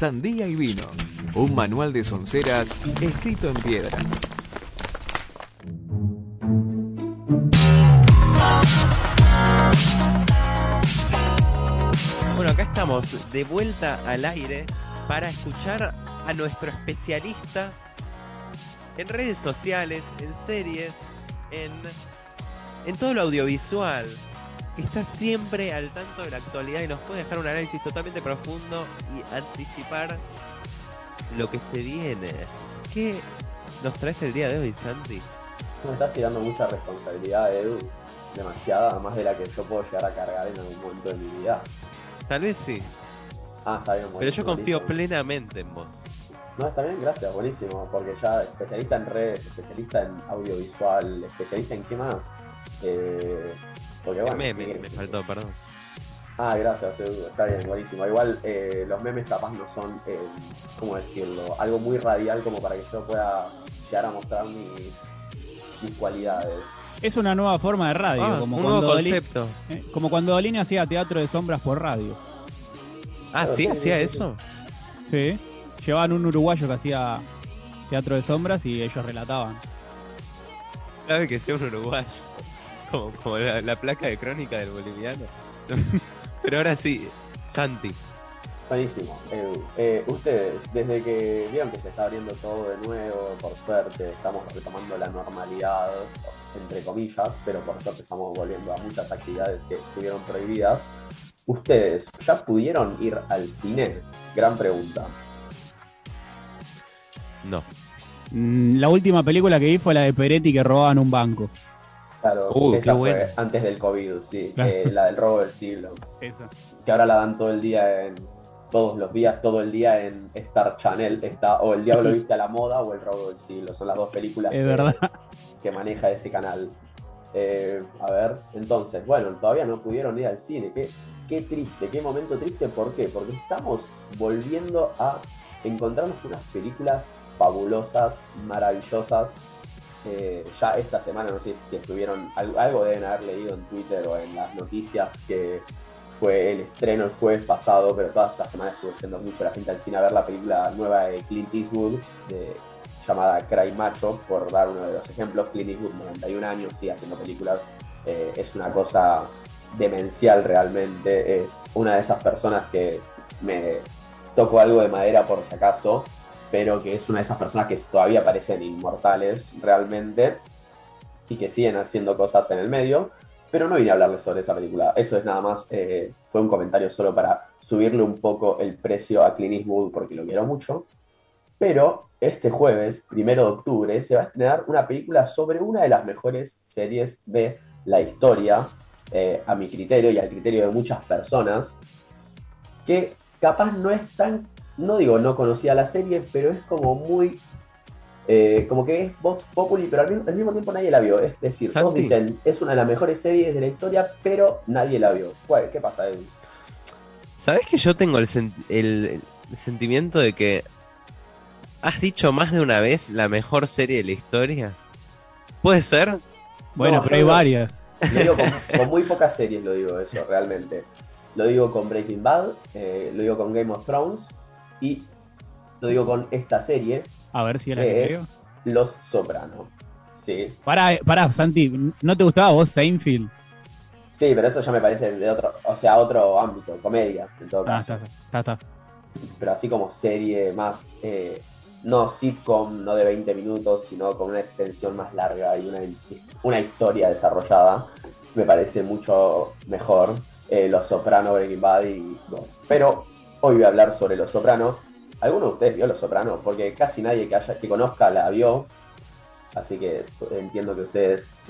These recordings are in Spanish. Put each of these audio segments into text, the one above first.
Sandía y Vino, un manual de sonceras escrito en piedra. Bueno, acá estamos de vuelta al aire para escuchar a nuestro especialista en redes sociales, en series, en, en todo lo audiovisual. Está siempre al tanto de la actualidad y nos puede dejar un análisis totalmente profundo y anticipar lo que se viene. ¿Qué nos traes el día de hoy, Santi? Me estás tirando mucha responsabilidad, Edu. Demasiada, más de la que yo puedo llegar a cargar en algún momento de mi vida. Tal vez sí, Ah, está bien, pero yo confío buenísimo. plenamente en vos. No, está bien, gracias, buenísimo. Porque ya especialista en redes, especialista en audiovisual, especialista en qué más. Eh, porque bueno. En memes ¿qué me faltó, perdón. Ah, gracias, Edu. Está bien, buenísimo. Igual eh, los memes capaz no son, eh, ¿cómo decirlo? Algo muy radial como para que yo pueda llegar a mostrar mis, mis cualidades. Es una nueva forma de radio, Ah, como, un cuando nuevo concepto. eh, como cuando Dolina hacía teatro de sombras por radio. Ah, Claro, ¿sí? ¿Hacía sí, eso? Sí. Llevaban un uruguayo que hacía teatro de sombras y ellos relataban. Sabe que sea un uruguayo. Como, como la, la placa de crónica del boliviano. Pero ahora sí, Santi. Buenísimo, Edu. Eh, ustedes, desde que vieron que se está abriendo todo de nuevo, por suerte, estamos retomando la normalidad, entre comillas, pero por suerte estamos volviendo a muchas actividades que estuvieron prohibidas. ¿Ustedes ya pudieron ir al cine? Gran pregunta. No. Mm, La última película que vi fue la de Peretti que robaban un banco. Claro, Uh, esa qué fue buena. antes del COVID, sí, Claro. eh, la del robo del siglo. Esa. Que ahora la dan todo el día en. Todos los días, todo el día en Star Channel. Está o El Diablo Viste a la Moda o El Robo del Siglo. Son las dos películas Es que- verdad. que maneja ese canal. Eh, a ver, entonces, bueno, todavía no pudieron ir al cine. Qué, qué triste, qué momento triste. ¿Por qué? Porque estamos volviendo a encontrarnos con unas películas fabulosas, maravillosas. Eh, ya esta semana, no sé si estuvieron, algo, deben haber leído en Twitter o en las noticias que fue el estreno el jueves pasado, pero toda esta semana estuvo yendo mucho la gente al cine a ver la película nueva de Clint Eastwood, llamada Cry Macho, por dar uno de los ejemplos. Clint Eastwood, 91 años, sigue haciendo películas. Eh, es una cosa demencial realmente. Es una de esas personas que me toco algo de madera por si acaso, pero que es una de esas personas que todavía parecen inmortales realmente y que siguen haciendo cosas en el medio. Pero no vine a hablarles sobre esa película. Eso es nada más, eh, fue un comentario solo para subirle un poco el precio a Clint Eastwood porque lo quiero mucho. Pero este jueves, primero de octubre, se va a estrenar una película sobre una de las mejores series de la historia, eh, a mi criterio y al criterio de muchas personas, que capaz no es tan, no digo no conocía la serie, pero es como muy, eh, como que es Vox Populi, pero al mismo, al mismo tiempo nadie la vio. Es decir, todos Santi. dicen, es una de las mejores series de la historia, pero nadie la vio. ¿Cuál- ¿Qué pasa, Edu? ¿Sabes que yo tengo el, sen- el- el sentimiento de que has dicho más de una vez la mejor serie de la historia? ¿Puede ser? Bueno, No, pero hay varias. Lo digo con, con muy pocas series, lo digo eso, realmente. Lo digo con Breaking Bad, eh, lo digo con Game of Thrones y lo digo con esta serie, A ver si es la que es Los Soprano. Sí, Pará, eh, pará, Santi, ¿no te gustaba vos Seinfeld? sí, pero eso ya me parece de otro, o sea, otro ámbito, comedia, en todo Ah, caso. está, está, está. Pero así como serie más, eh, no sitcom, no de 20 minutos, sino con una extensión más larga y una, una historia desarrollada, me parece mucho mejor eh, Los Soprano, Breaking Bad y bueno. Pero hoy voy a hablar sobre Los Soprano. ¿Alguno de ustedes vio Los Soprano? Porque casi nadie que, haya, que conozca la vio. Así que entiendo que ustedes...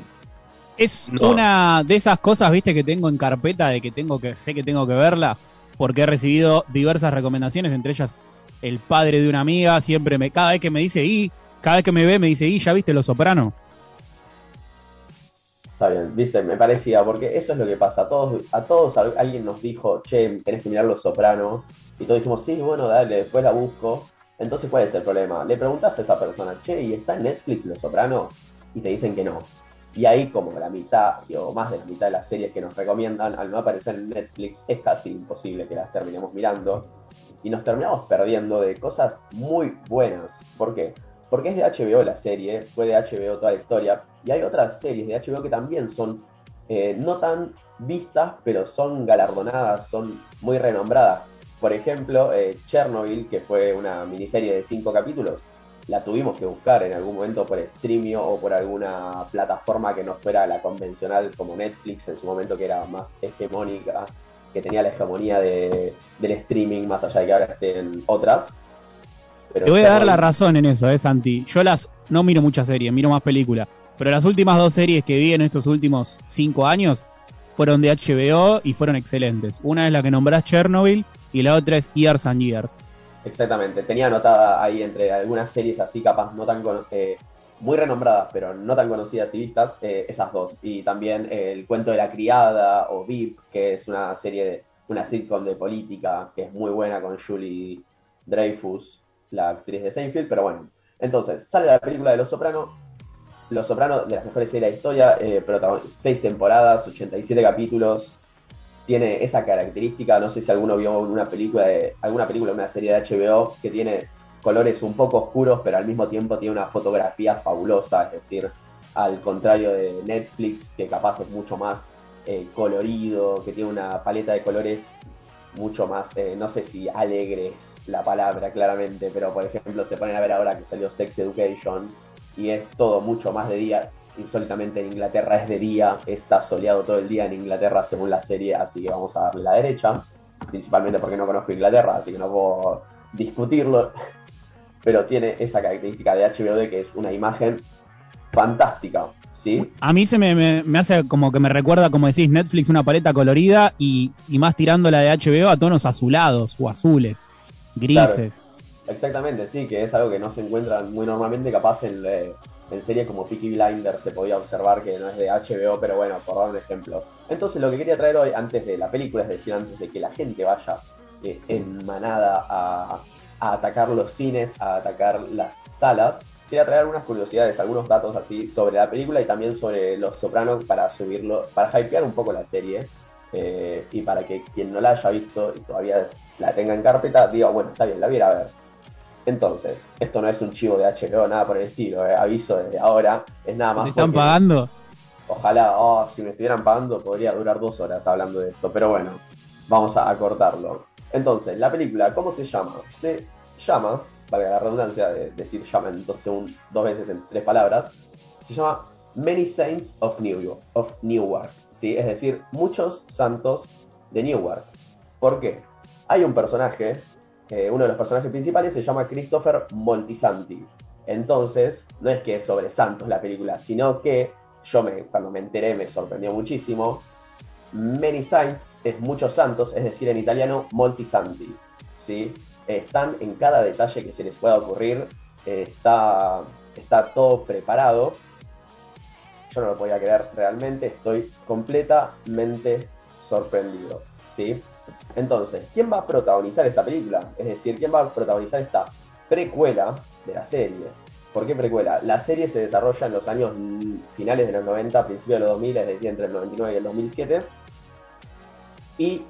Es No. una de esas cosas, viste, que tengo en carpeta de que tengo que, sé que tengo que verla, porque he recibido diversas recomendaciones, entre ellas el padre de una amiga, siempre me, cada vez que me dice, y, cada vez que me ve me dice, y, ¿ya viste Los Soprano? Está bien, viste, me parecía, porque eso es lo que pasa. A todos, a todos al- alguien nos dijo, che, tenés que mirar Los Soprano. Y todos dijimos, sí, bueno, dale, después la busco. Entonces, ¿cuál es el problema? Le preguntas a esa persona, che, ¿y está en Netflix Los Soprano? Y te dicen que no. Y ahí como la mitad o más de la mitad de las series que nos recomiendan, al no aparecer en Netflix, es casi imposible que las terminemos mirando. Y nos terminamos perdiendo de cosas muy buenas. ¿Por qué? Porque es de HBO la serie, fue de HBO toda la historia. Y hay otras series de HBO que también son eh, no tan vistas, pero son galardonadas, son muy renombradas. Por ejemplo, eh, Chernobyl, que fue una miniserie de cinco capítulos, la tuvimos que buscar en algún momento por streamio o por alguna plataforma que no fuera la convencional como Netflix en su momento que era más hegemónica, que tenía la hegemonía de, del streaming más allá de que ahora estén otras. Te voy a dar la razón en eso, eh, Santi. Yo las no miro muchas series, miro más películas. Pero las últimas dos series que vi en estos últimos cinco años fueron de HBO y fueron excelentes. Una es la que nombrás Chernobyl y la otra es Years and Years. Exactamente, tenía anotada ahí entre algunas series así capaz no tan eh, muy renombradas, pero no tan conocidas y vistas, eh, esas dos. Y también El cuento de la criada o VIP, que es una serie, de, una sitcom de política que es muy buena con Julie Dreyfus, la actriz de Seinfeld, pero bueno. Entonces, sale la película de Los Sopranos, Los Sopranos, de las mejores series de la historia, eh, seis temporadas, 87 capítulos, tiene esa característica, no sé si alguno vio una película de, alguna película, una serie de HBO que tiene colores un poco oscuros, pero al mismo tiempo tiene una fotografía fabulosa, es decir, al contrario de Netflix, que capaz es mucho más eh, colorido, que tiene una paleta de colores mucho más, eh, no sé si alegre es la palabra claramente, pero por ejemplo se ponen a ver ahora que salió Sex Education y es todo mucho más de día, insólitamente en Inglaterra es de día, está soleado todo el día en Inglaterra según la serie, así que vamos a darle la derecha, principalmente porque no conozco Inglaterra, así que no puedo discutirlo, pero tiene esa característica de HBO de que es una imagen fantástica. ¿Sí? A mí se me, hace como que me recuerda, como decís, Netflix, una paleta colorida y, más tirando la de HBO a tonos azulados o azules, grises. Exactamente, sí, que es algo que no se encuentra muy normalmente, capaz en, eh, en series como Peaky Blinders se podía observar que no es de HBO, pero bueno, por dar un ejemplo. Entonces lo que quería traer hoy, antes de la película, es decir, antes de que la gente vaya eh, en manada a, atacar los cines, a atacar las salas, quería traer algunas curiosidades, algunos datos así sobre la película y también sobre Los Sopranos para subirlo, para hypear un poco la serie. Eh, y para que quien no la haya visto y todavía la tenga en carpeta, diga, bueno, está bien, la viera a ver. Entonces, esto no es un chivo de HBO, nada por el estilo, eh, aviso desde ahora, es nada más. ¿Te están pagando? Ojalá, oh, si me estuvieran pagando podría durar dos horas hablando de esto, pero bueno, vamos a, cortarlo. Entonces, la película, ¿cómo se llama? Se llama, valga la redundancia de decir llama entonces dos veces en tres palabras, se llama Many Saints of New York, of Newark, ¿sí? es decir, muchos santos de Newark. ¿Por qué? Hay un personaje uno de los personajes principales se llama Christopher Moltisanti. Entonces, no es que es sobre santos la película, sino que yo me, cuando me enteré me sorprendió muchísimo. Many Saints es muchos santos, es decir, en italiano Moltisanti. ¿Sí? Están en cada detalle que se les pueda ocurrir, está, está todo preparado. Yo no lo podía creer realmente, estoy completamente sorprendido. ¿sí? Entonces, ¿quién va a protagonizar esta película? Es decir, ¿quién va a protagonizar esta precuela de la serie? ¿Por qué precuela? La serie se desarrolla en los años finales de los 90, principios de los 2000, es decir, entre el 99 y el 2007. Y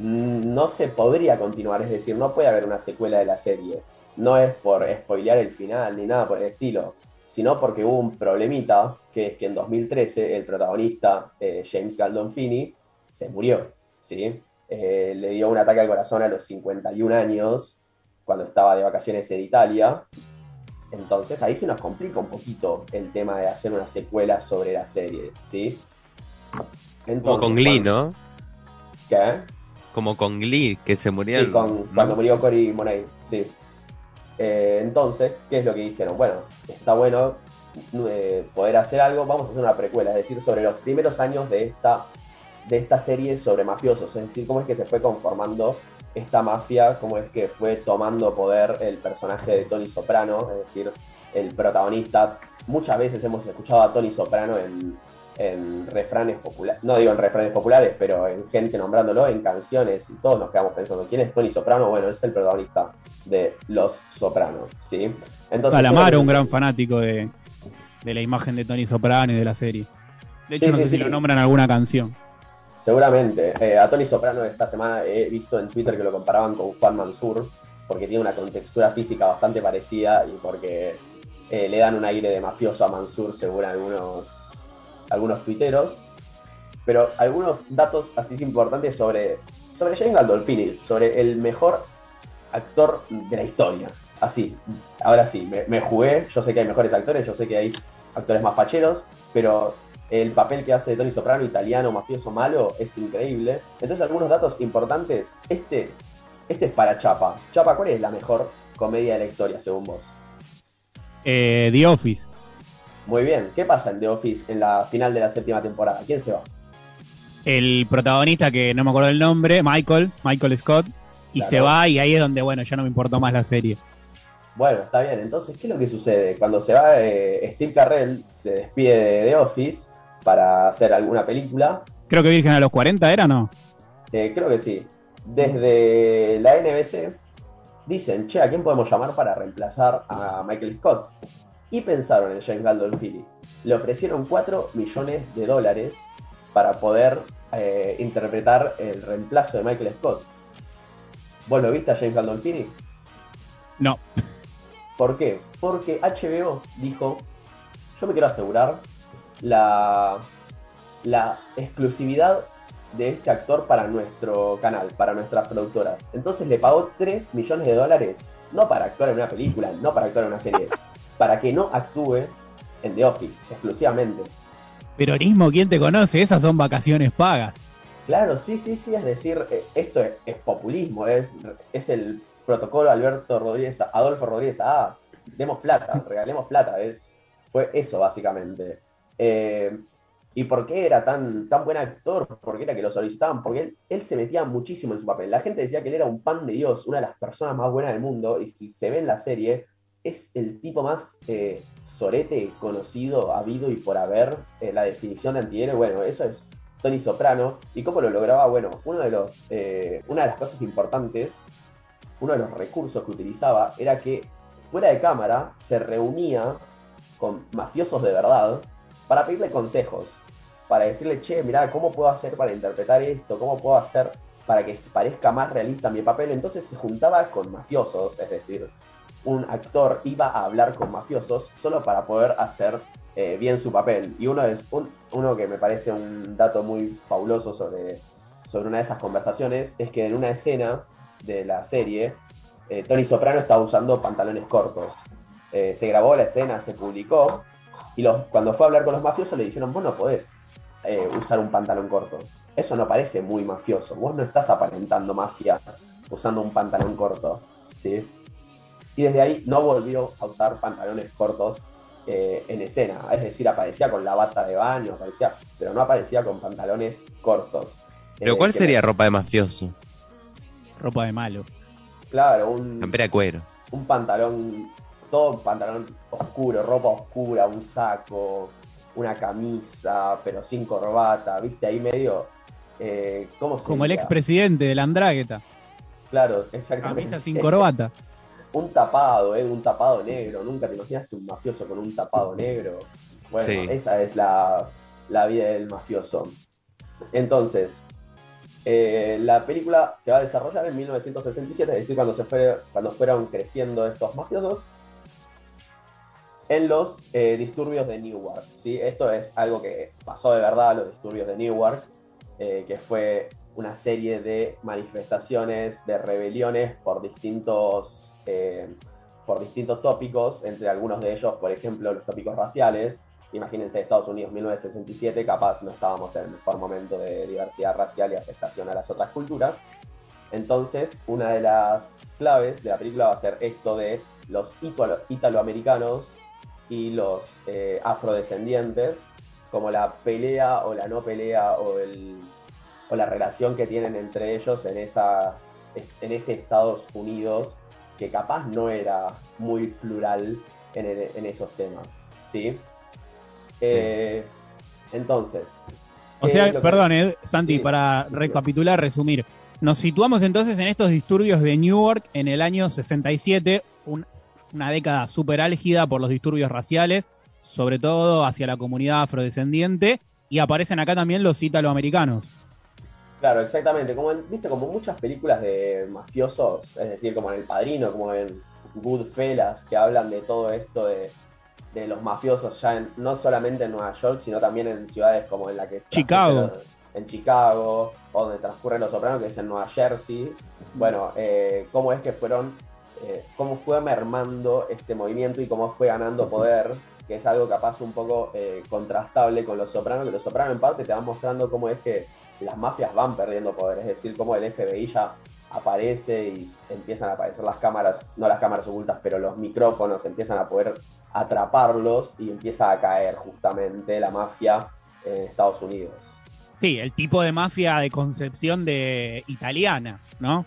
no se podría continuar, es decir, no puede haber una secuela de la serie. No es por spoilear el final ni nada por el estilo, sino porque hubo un problemita, que es que en 2013 el protagonista, eh, James Galdonfini, se murió. ¿sí? Eh, le dio un ataque al corazón a los 51 años, cuando estaba de vacaciones en Italia. Entonces ahí se nos complica un poquito el tema de hacer una secuela sobre la serie, ¿sí? Como con Glee, ¿no? ¿Qué? Como con Glee, que se murió. Sí, cuando murió Cory Monet, sí. Eh, entonces, ¿qué es lo que dijeron? Bueno, está bueno eh, poder hacer algo, vamos a hacer una precuela, es decir, sobre los primeros años de esta de esta serie sobre mafiosos, es decir, cómo es que se fue conformando esta mafia, cómo es que fue tomando poder el personaje de Tony Soprano, es decir, el protagonista. Muchas veces hemos escuchado a Tony Soprano en, refranes populares, no digo en refranes populares, pero en gente nombrándolo en canciones y todos nos quedamos pensando, ¿quién es Tony Soprano? Bueno, es el protagonista de Los Sopranos, ¿sí? Entonces, Calamaro, un gran fanático de, de la imagen de Tony Soprano y de la serie. De hecho, Sí, no sí, sé si lo nombran en alguna canción. Seguramente. Eh, a Tony Soprano esta semana he visto en Twitter que lo comparaban con Juan Mansur, porque tiene una contextura física bastante parecida y porque eh, le dan un aire de mafioso a Mansur, según algunos, algunos tuiteros. Pero algunos datos así importantes sobre, sobre James Gandolfini, sobre el mejor actor de la historia. Así, ahora sí, me, jugué, yo sé que hay mejores actores, yo sé que hay actores más facheros, pero el papel que hace Tony Soprano, italiano, mafioso, malo, es increíble. Entonces, algunos datos importantes. Este, este es para Chapa. Chapa, ¿cuál es la mejor comedia de la historia, según vos? Eh, The Office. Muy bien. ¿Qué pasa en The Office en la final de la séptima temporada? ¿Quién se va? El protagonista, que no me acuerdo el nombre, Michael, Michael Scott, y Claro. se va y ahí es donde, bueno, ya no me importó más la serie. Bueno, está bien. Entonces, ¿qué es lo que sucede? Cuando se va eh, Steve Carrell, se despide de The Office para hacer alguna película. Creo que Virgen a los 40 era, ¿no? Eh, creo que sí. Desde la NBC dicen, che, ¿a quién podemos llamar para reemplazar a Michael Scott? Y pensaron en James Gandolfini. Le ofrecieron 4 millones de dólares para poder eh, interpretar el reemplazo de Michael Scott. ¿Vos lo viste a James Gandolfini? No. ¿Por qué? Porque HBO dijo, yo me quiero asegurar la, la exclusividad de este actor para nuestro canal, para nuestras productoras. Entonces le pagó 3 millones de dólares, no para actuar en una película, no para actuar en una serie, para que no actúe en The Office exclusivamente. Peronismo, ¿quién te conoce? Esas son vacaciones pagas. Claro, sí, sí, sí, es decir, eh, esto es, es populismo, es, es el protocolo Alberto Rodríguez, Adolfo Rodríguez, ah, demos plata, regalemos plata, es, fue eso básicamente. Eh, ¿Y por qué era tan, tan buen actor? ¿Por qué era que lo solicitaban? Porque él, él se metía muchísimo en su papel. La gente decía que él era un pan de Dios, una de las personas más buenas del mundo, y si se ve en la serie, es el tipo más eh, sorete conocido, habido y por haber. eh, la definición de antihéroe, bueno, eso es Tony Soprano. ¿Y cómo lo lograba? Bueno, uno de los, eh, una de las cosas importantes, uno de los recursos que utilizaba era que fuera de cámara se reunía con mafiosos de verdad para pedirle consejos, para decirle, che, mirá, ¿cómo puedo hacer para interpretar esto? ¿Cómo puedo hacer para que parezca más realista mi papel? Entonces se juntaba con mafiosos, es decir, un actor iba a hablar con mafiosos solo para poder hacer eh, bien su papel. Y uno, es, un- uno que me parece un dato muy fabuloso sobre, sobre una de esas conversaciones es que en una escena de la serie, eh, Tony Soprano estaba usando pantalones cortos. Eh, se grabó la escena, se publicó, y cuando fue a hablar con los mafiosos le dijeron, vos no podés usar un pantalón corto. Eso no parece muy mafioso. Vos no estás aparentando mafia usando un pantalón corto. ¿sí? Y desde ahí no volvió a usar pantalones cortos eh, en escena. Es decir, aparecía con la bata de baño, aparecía, pero no aparecía con pantalones cortos. Pero Eh, ¿cuál sería ropa de mafioso? Ropa de malo. Claro, un, Campera de cuero. un pantalón, todo pantalón oscuro, ropa oscura, un saco, una camisa, pero sin corbata, viste, ahí medio... eh, ¿Cómo se Como el expresidente de la Andrágueta. Claro, exactamente. Camisa sin corbata. Un tapado, ¿eh? Un tapado negro. Nunca te imaginaste un mafioso con un tapado negro. Bueno, Sí. esa es la, la vida del mafioso. Entonces, eh, la película se va a desarrollar en 1967, es decir, cuando, se fue, cuando fueron creciendo estos mafiosos en los eh, disturbios de Newark. ¿sí? Esto es algo que pasó de verdad, los disturbios de Newark, eh, que fue una serie de manifestaciones, de rebeliones por distintos, eh, por distintos tópicos, entre algunos de ellos, por ejemplo, los tópicos raciales. Imagínense Estados Unidos 1967, capaz no estábamos en el mejor momento de diversidad racial y aceptación a las otras culturas. Entonces, una de las claves de la película va a ser esto de los italo- italoamericanos y los eh, afrodescendientes, como la pelea o la no pelea o, el, o la relación que tienen entre ellos en, esa, en ese Estados Unidos que capaz no era muy plural en, el- en esos temas. ¿sí? Eh, entonces. O ¿qué sea, que- perdón, eh, Santi, Sí. para recapitular, resumir. Nos situamos entonces en estos disturbios de Newark en el año 67, un- una década súper álgida por los disturbios raciales, sobre todo hacia la comunidad afrodescendiente, y aparecen acá también los italoamericanos. Claro, exactamente. Como en- viste, como muchas películas de mafiosos, es decir, como en El Padrino, como en Goodfellas, que hablan de todo esto de, de los mafiosos ya en- no solamente en Nueva York, sino también en ciudades como en la que Chicago. transcurren- En Chicago, o donde transcurren los sopranos, que es en Nueva Jersey. Bueno, eh, cómo es que fueron, eh, cómo fue mermando este movimiento y cómo fue ganando poder, que es algo capaz un poco eh, contrastable con los sopranos, que los sopranos en parte te van mostrando cómo es que las mafias van perdiendo poder, es decir, cómo el FBI ya aparece y empiezan a aparecer las cámaras, no las cámaras ocultas, pero los micrófonos empiezan a poder atraparlos y empieza a caer justamente la mafia en Estados Unidos. Sí, el tipo de mafia de concepción de italiana, ¿no?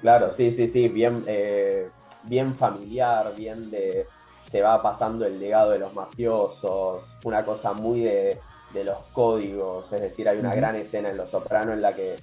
Claro, sí, sí, sí, bien, eh, bien familiar, bien de. Se va pasando el legado de los mafiosos, una cosa muy de, de los códigos, es decir, hay una gran escena en Los Soprano en la que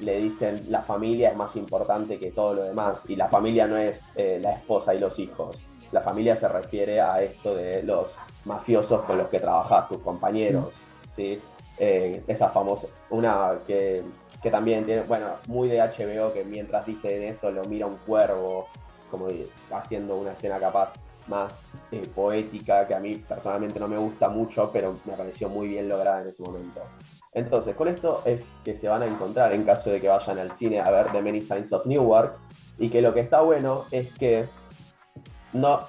le dicen la familia es más importante que todo lo demás, y la familia no es eh, la esposa y los hijos, la familia se refiere a esto de los mafiosos con los que trabajas, tus compañeros, ¿sí? Eh, esa famosa, una que, que también tiene, bueno, muy de HBO, que mientras dicen eso lo mira un cuervo, como haciendo una escena capaz más eh, poética, que a mí personalmente no me gusta mucho, pero me pareció muy bien lograda en ese momento. Entonces, con esto es que se van a encontrar en caso de que vayan al cine a ver The Many Signs of Newark, y que lo que está bueno es que no,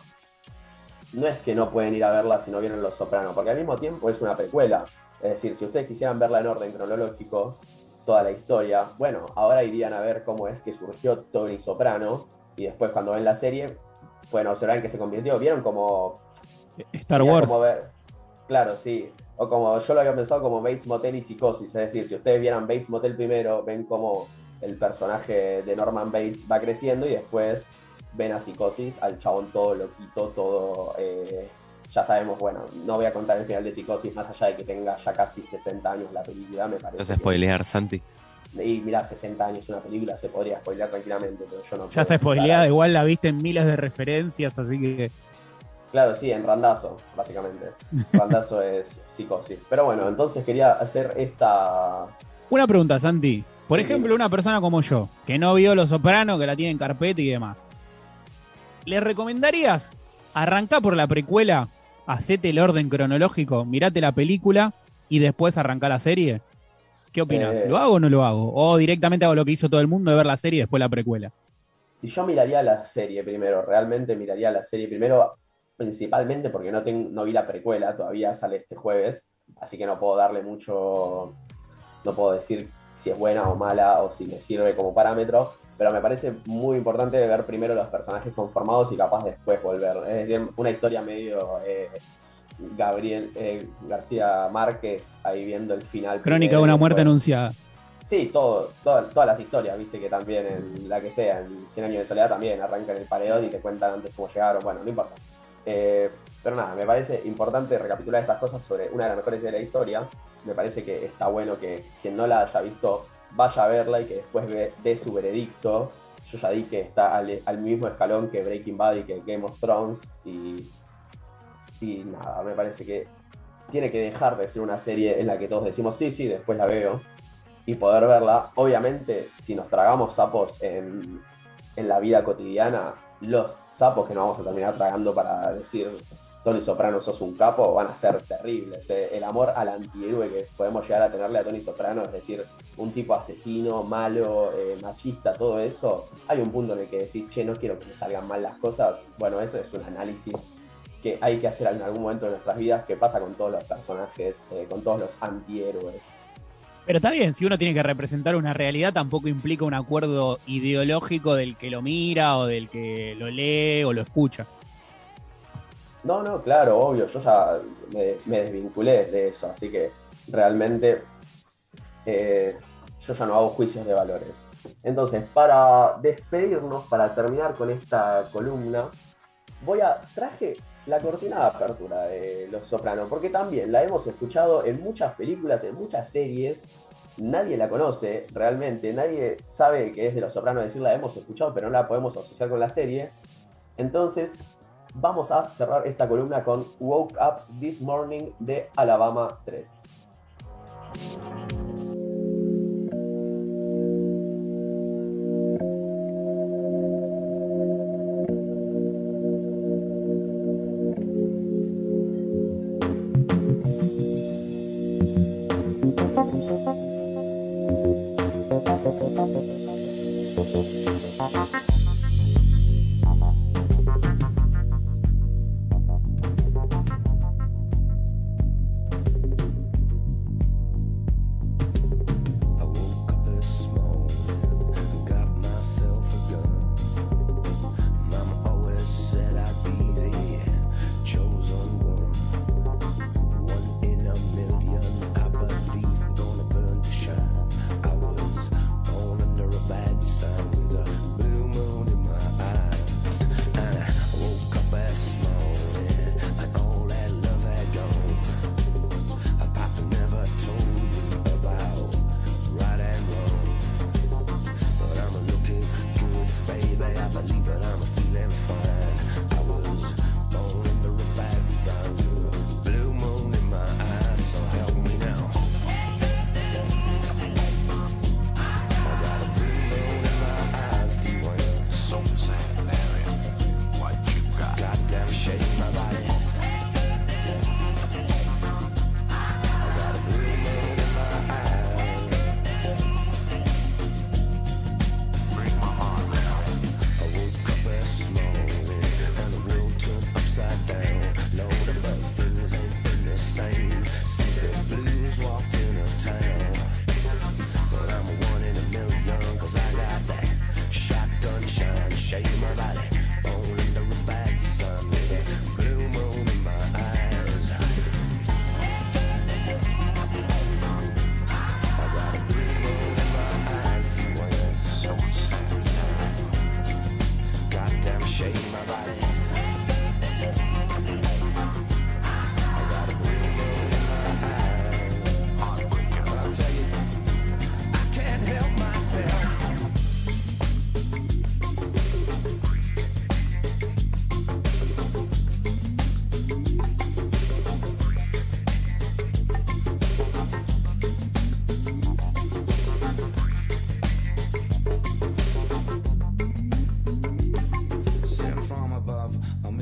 no es que no pueden ir a verla si no vieron Los Sopranos, porque al mismo tiempo es una precuela. Es decir, si ustedes quisieran verla en orden cronológico, toda la historia, bueno, ahora irían a ver cómo es que surgió Tony Soprano, y después cuando ven la serie, pueden observar en qué se convirtió. ¿Vieron como Star Wars. como ver- claro, sí. O como yo lo había pensado como Bates Motel y Psicosis. Es decir, si ustedes vieran Bates Motel primero, ven como el personaje de Norman Bates va creciendo y después ven a Psicosis, al chabón todo loquito, todo. eh, ya sabemos, bueno, no voy a contar el final de Psicosis más allá de que tenga ya casi 60 años la película, me parece. No se que- spoilear, Santi. Y mira, 60 años una película, se podría spoilear tranquilamente, pero yo no. Ya está spoileada, igual la viste en miles de referencias, así que Claro, sí, en Randazo, básicamente. Randazo es psicosis. Pero bueno, entonces quería hacer esta. Una pregunta, Santi. Por ejemplo, una persona como yo, que no vio Los Sopranos, que la tiene en carpeta y demás. ¿Le recomendarías arrancar por la precuela, hacete el orden cronológico, mirate la película y después arrancar la serie? ¿Qué opinas? Eh. ¿Lo hago o no lo hago? ¿O directamente hago lo que hizo todo el mundo de ver la serie y después la precuela? Y yo miraría la serie primero, realmente miraría la serie primero, principalmente porque no, vi la precuela, todavía sale este jueves, así que no puedo darle mucho. No puedo decir si es buena o mala o si me sirve como parámetro, pero me parece muy importante ver primero los personajes conformados y capaz después volver. Es decir, una historia medio. eh, Gabriel eh, García Márquez ahí viendo el final. Crónica de una muerte anunciada. Sí, todo, todo- todas las historias, viste que también en la que sea, en 100 años de soledad también arrancan el paredón y te cuentan antes cómo llegaron, bueno, no importa. Eh, pero nada, me parece importante recapitular estas cosas sobre una de las mejores de la historia. Me parece que está bueno que quien no la haya visto vaya a verla y que después ve- dé su veredicto. Yo ya di que está al, al mismo escalón que Breaking Bad y que Game of Thrones y, y nada, me parece que tiene que dejar de ser una serie en la que todos decimos sí, sí, después la veo y poder verla. Obviamente, si nos tragamos sapos en, en la vida cotidiana, los sapos que nos vamos a terminar tragando para decir Tony Soprano sos un capo van a ser terribles. eh. El amor al antihéroe que podemos llegar a tenerle a Tony Soprano, es decir, un tipo asesino, malo, eh, machista, todo eso, hay un punto en el que decís, che, no quiero que me salgan mal las cosas. Bueno, eso es un análisis que hay que hacer en algún momento de nuestras vidas, que pasa con todos los personajes, eh, con todos los antihéroes. Pero está bien, si uno tiene que representar una realidad, tampoco implica un acuerdo ideológico del que lo mira o del que lo lee o lo escucha. No, no, claro, obvio, yo ya me, me desvinculé de eso, así que realmente eh, yo ya no hago juicios de valores. Entonces, para despedirnos, para terminar con esta columna, voy a traje la cortina de apertura de Los Sopranos, porque también la hemos escuchado en muchas películas, en muchas series. Nadie la conoce realmente, nadie sabe que es de Los Sopranos, decir la hemos escuchado, pero no la podemos asociar con la serie. Entonces, vamos a cerrar esta columna con Woke Up This Morning de Alabama 3.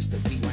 The demon.